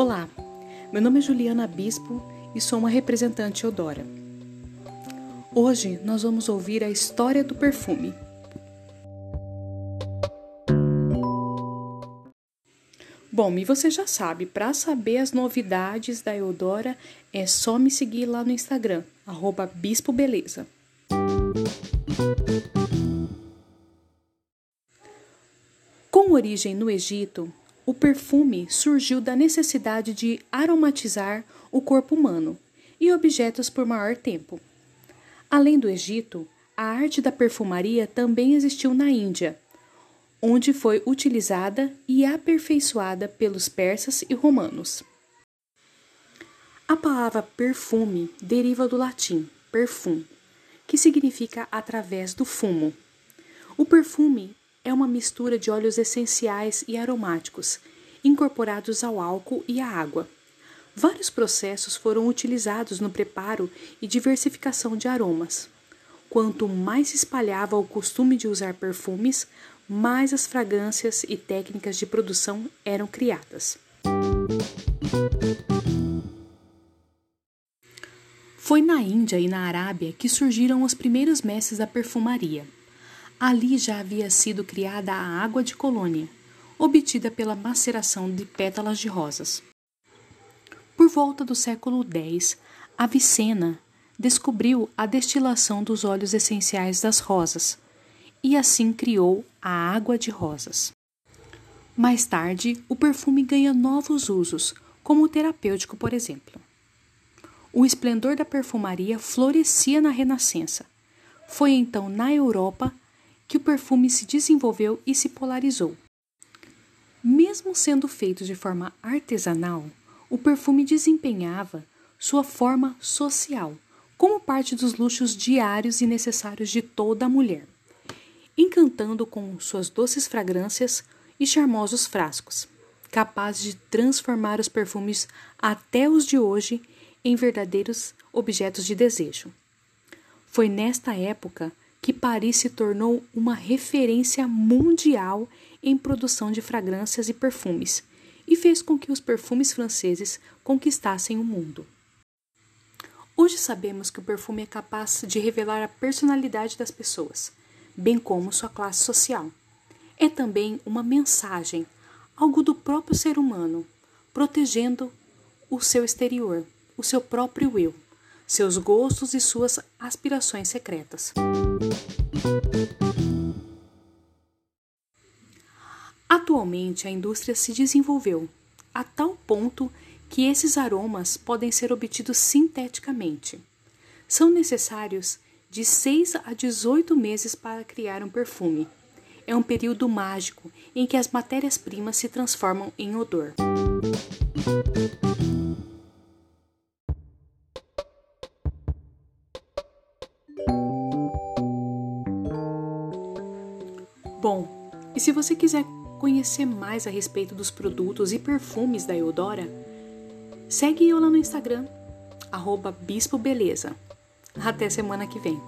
Olá, meu nome é Juliana Bispo e sou uma representante Eudora. Hoje nós vamos ouvir a história do perfume. Bom, e você já sabe, para saber as novidades da Eudora é só me seguir lá no Instagram, arroba Bispo Beleza. Com origem no Egito, o perfume surgiu da necessidade de aromatizar o corpo humano e objetos por maior tempo. Além do Egito, a arte da perfumaria também existiu na Índia, onde foi utilizada e aperfeiçoada pelos persas e romanos. A palavra perfume deriva do latim perfum, que significa através do fumo. O perfume é uma mistura de óleos essenciais e aromáticos, incorporados ao álcool e à água. Vários processos foram utilizados no preparo e diversificação de aromas. Quanto mais se espalhava o costume de usar perfumes, mais as fragrâncias e técnicas de produção eram criadas. Foi na Índia e na Arábia que surgiram os primeiros mestres da perfumaria. Ali já havia sido criada a água de colônia, obtida pela maceração de pétalas de rosas. Por volta do século X, Avicena descobriu a destilação dos óleos essenciais das rosas e assim criou a água de rosas. Mais tarde, o perfume ganha novos usos, como o terapêutico, por exemplo. O esplendor da perfumaria florescia na Renascença. Foi então na Europa que o perfume se desenvolveu e se polarizou. Mesmo sendo feito de forma artesanal, o perfume desempenhava sua forma social, como parte dos luxos diários e necessários de toda mulher, encantando com suas doces fragrâncias e charmosos frascos, capazes de transformar os perfumes até os de hoje em verdadeiros objetos de desejo. Foi nesta época que Paris se tornou uma referência mundial em produção de fragrâncias e perfumes e fez com que os perfumes franceses conquistassem o mundo. Hoje sabemos que o perfume é capaz de revelar a personalidade das pessoas, bem como sua classe social. É também uma mensagem, algo do próprio ser humano, protegendo o seu exterior, o seu próprio eu seus gostos e suas aspirações secretas. Atualmente, a indústria se desenvolveu a tal ponto que esses aromas podem ser obtidos sinteticamente. São necessários de 6 a 18 meses para criar um perfume. É um período mágico em que as matérias-primas se transformam em odor. Bom, e se você quiser conhecer mais a respeito dos produtos e perfumes da Eudora, segue eu lá no Instagram, arroba Bispo Beleza. Até semana que vem.